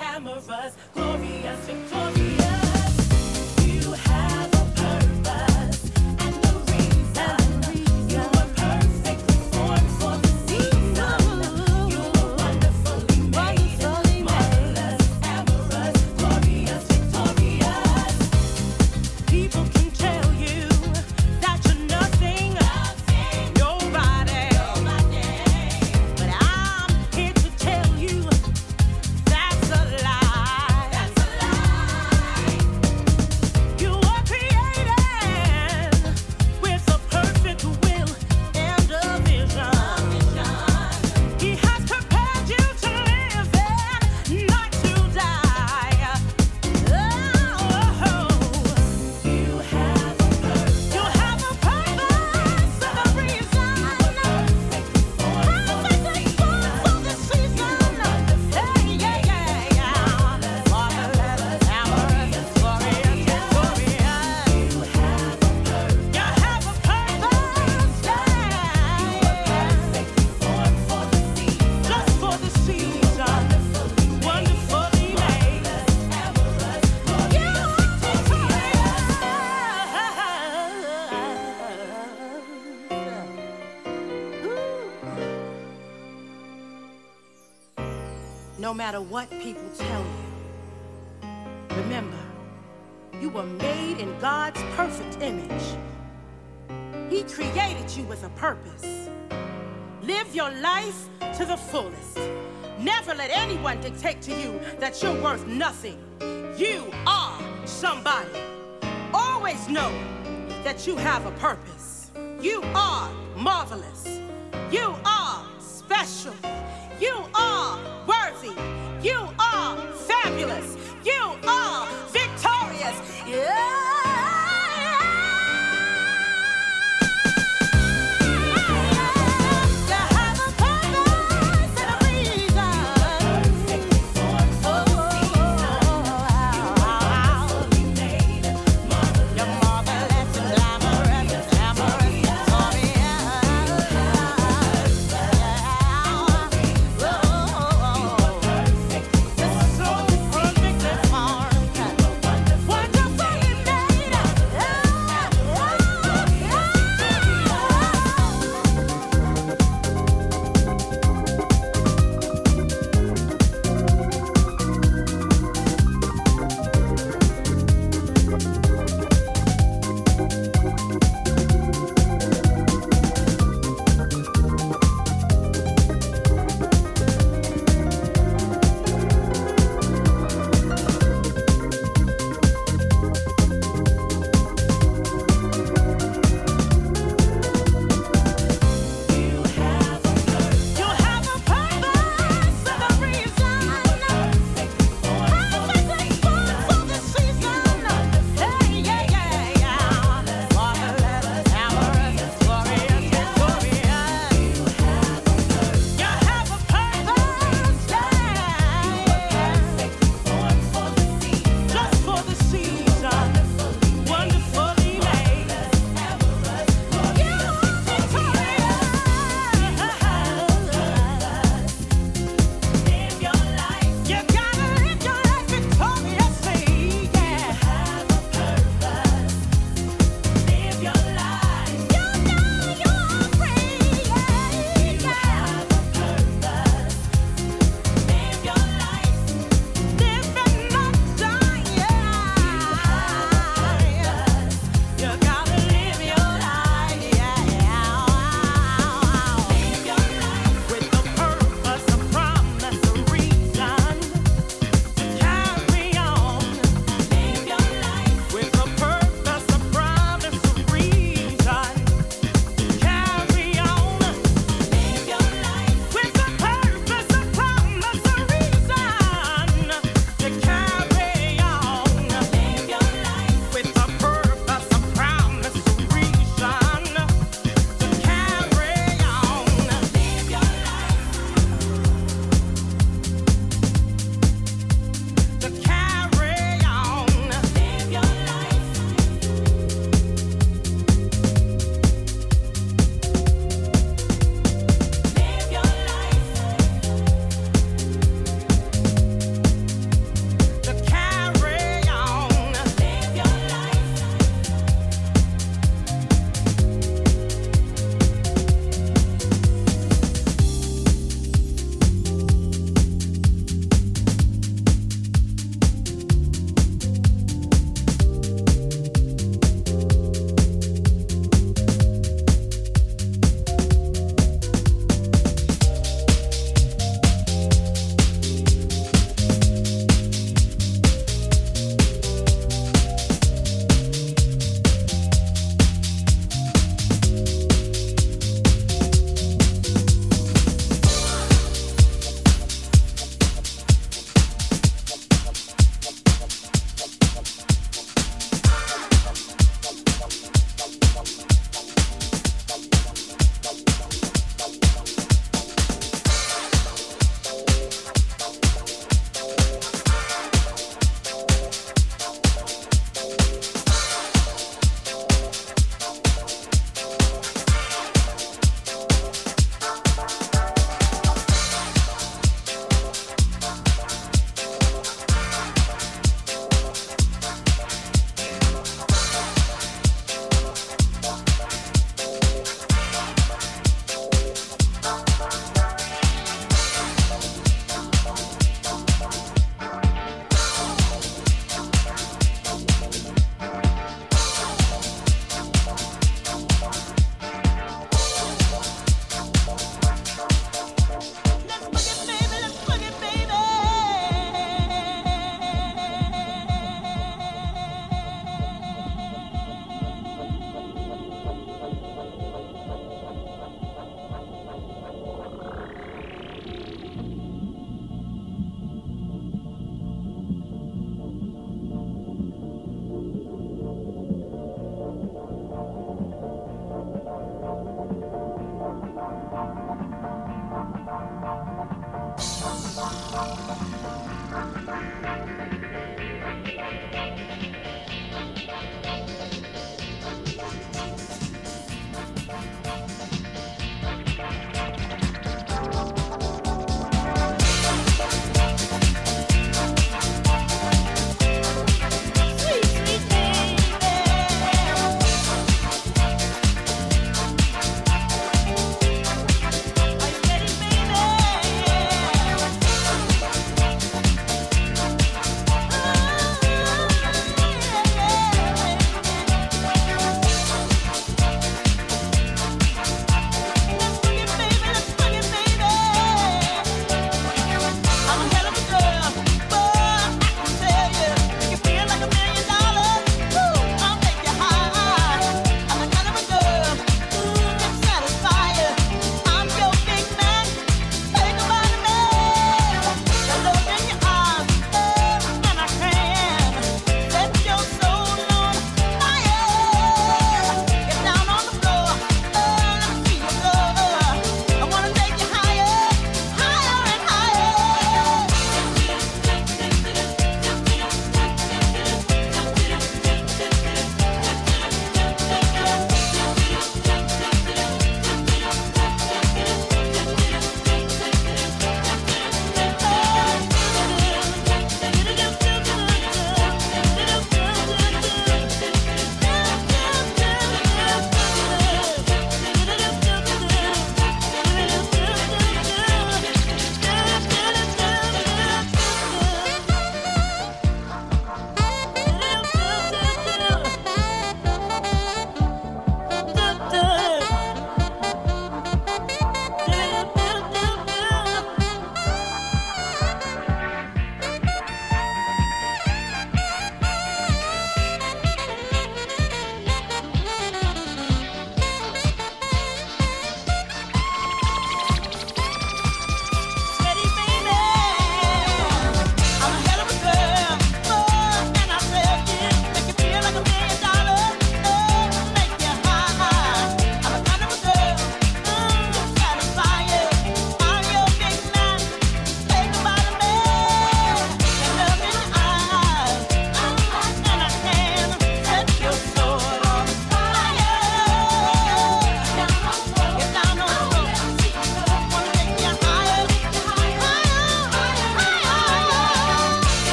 amorous, glorious, victorious. Matter what people tell you, remember, You were made in God's perfect image. He created you with a purpose. Live your life to the fullest. Never let anyone dictate to you that you're worth nothing. You are somebody. Always know that you have a purpose. You are marvelous.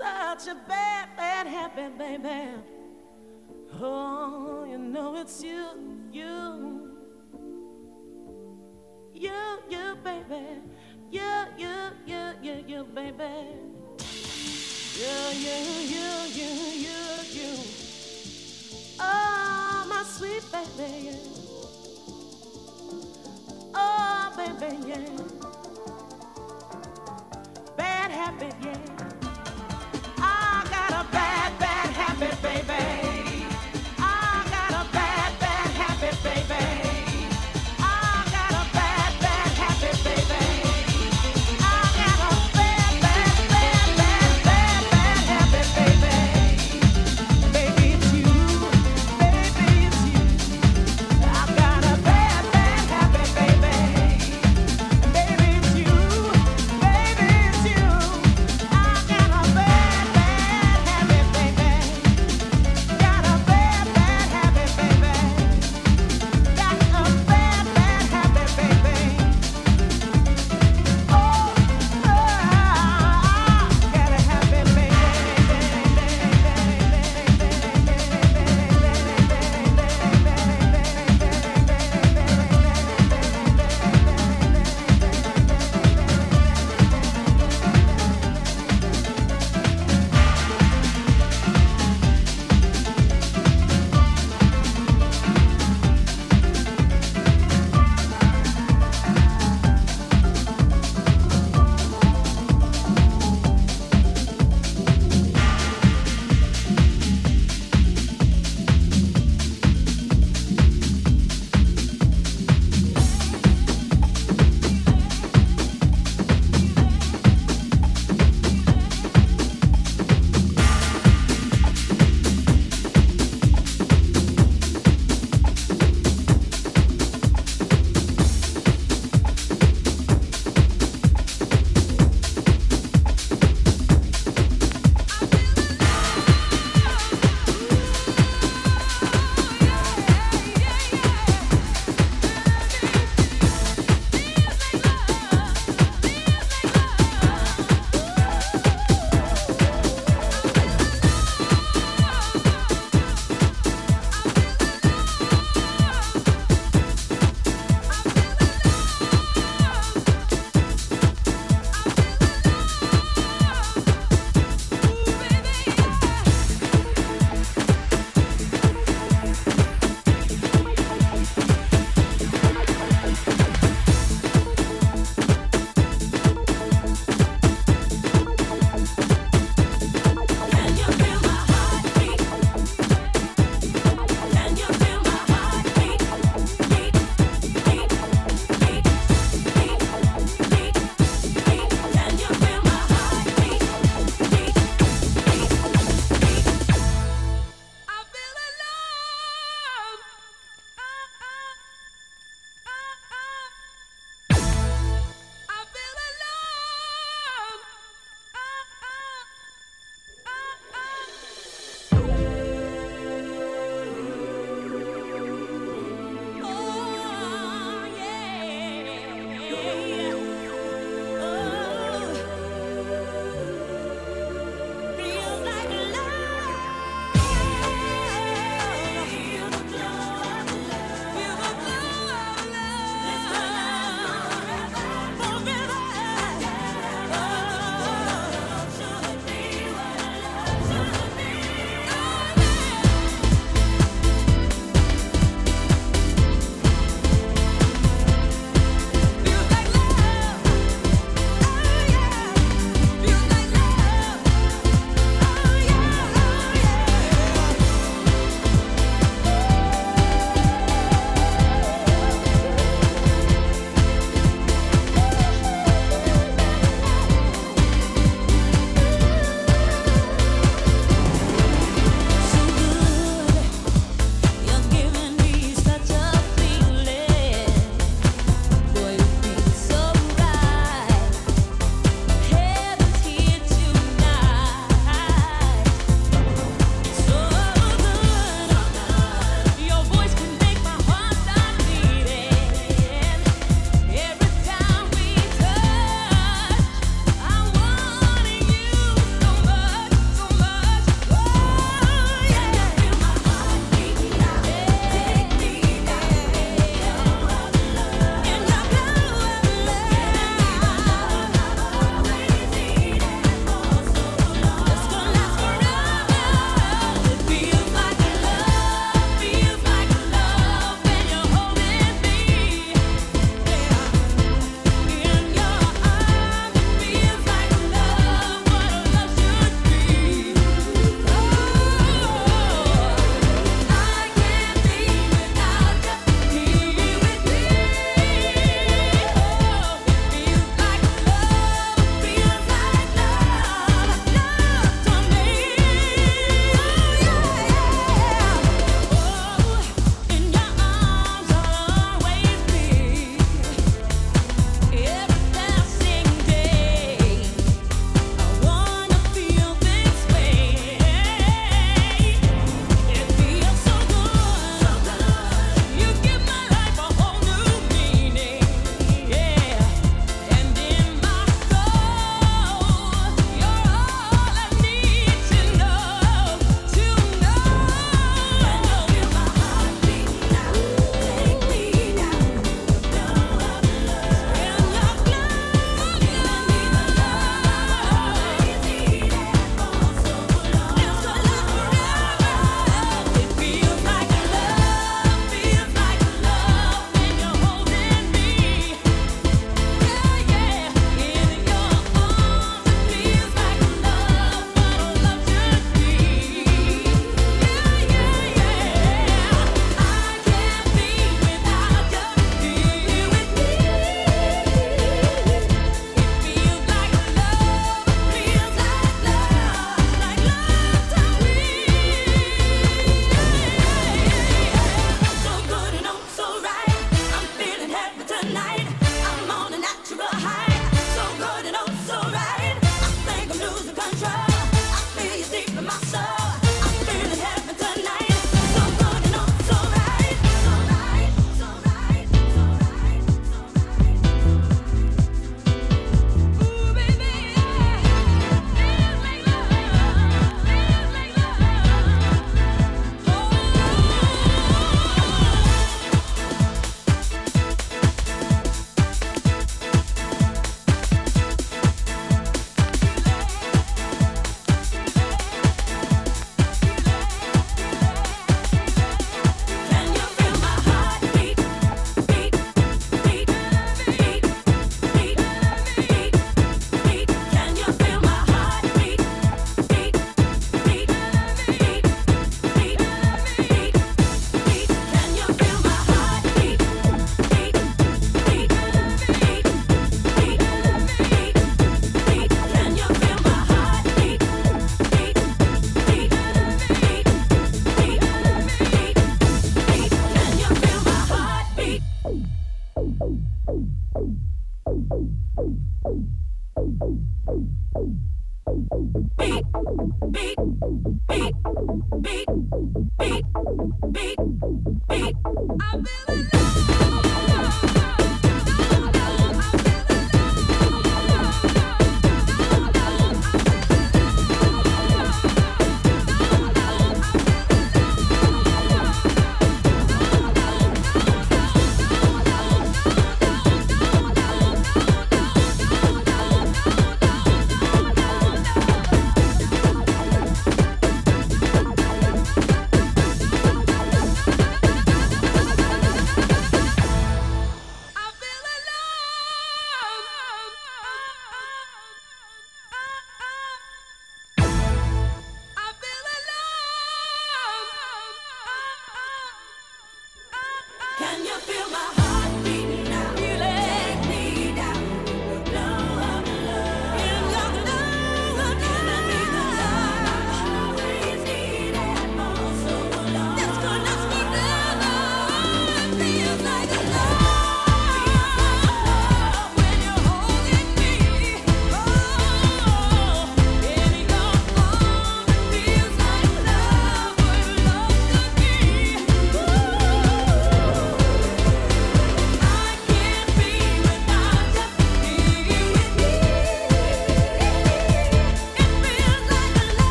Such a bad, bad habit, baby. Oh, you know it's you, you. You, you, baby. You, you, you, you, you, baby. You, you, you, you, you, you. Oh, my sweet baby. Oh, baby, yeah. Bad habit, yeah.